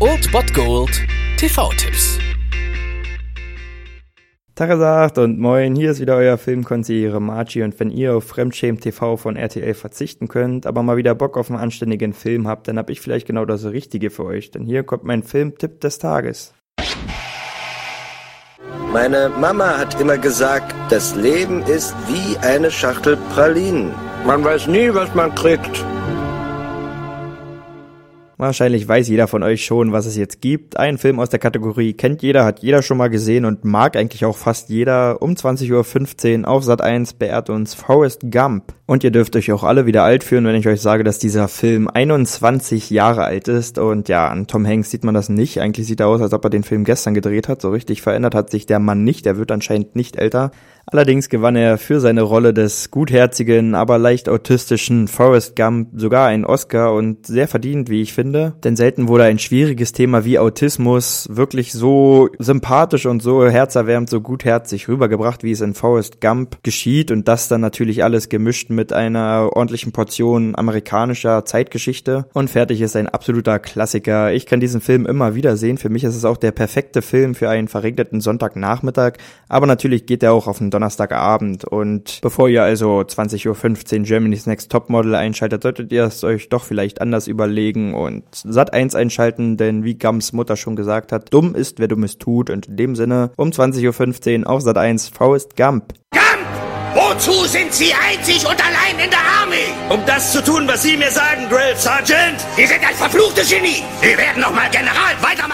Old Bot Gold TV-Tipps. Tagesagt und moin, hier ist wieder euer Filmkonsigliere Margie und wenn ihr auf Fremdschämen TV von RTL verzichten könnt, aber mal wieder Bock auf einen anständigen Film habt, dann hab ich vielleicht genau das Richtige für euch, denn hier kommt mein Filmtipp des Tages. Meine Mama hat immer gesagt, das Leben ist wie eine Schachtel Pralinen. Man weiß nie, was man kriegt. Wahrscheinlich weiß jeder von euch schon, was es jetzt gibt. Ein Film aus der Kategorie kennt jeder, hat jeder schon mal gesehen und mag eigentlich auch fast jeder. Um 20.15 Uhr auf Sat 1 beehrt uns Forrest Gump. Und ihr dürft euch auch alle wieder alt fühlen, wenn ich euch sage, dass dieser Film 21 Jahre alt ist. Und ja, an Tom Hanks sieht man das nicht. Eigentlich sieht er aus, als ob er den Film gestern gedreht hat. So richtig verändert hat sich der Mann nicht. Der wird anscheinend nicht älter. Allerdings gewann er für seine Rolle des gutherzigen, aber leicht autistischen Forrest Gump sogar einen Oscar und sehr verdient, wie ich finde. Denn selten wurde ein schwieriges Thema wie Autismus wirklich so sympathisch und so herzerwärmend, so gutherzig rübergebracht, wie es in Forrest Gump geschieht und das dann natürlich alles gemischt mit einer ordentlichen Portion amerikanischer Zeitgeschichte und fertig ist ein absoluter Klassiker. Ich kann diesen Film immer wieder sehen. Für mich ist es auch der perfekte Film für einen verregneten Sonntagnachmittag, aber natürlich geht er auch auf einen Donnerstagabend. Und bevor ihr also 20.15 Uhr Germany's Next Topmodel einschaltet, solltet ihr es euch doch vielleicht anders überlegen und Sat 1 einschalten, denn wie Gams Mutter schon gesagt hat, dumm ist, wer dummes tut. Und in dem Sinne, um 20.15 Uhr auf Sat 1, Forrest Gump. Gump! Wozu sind Sie einzig und allein in der Armee? Um das zu tun, was Sie mir sagen, Drill Sergeant. Sie sind ein verfluchtes Genie. Wir werden nochmal General weitermachen.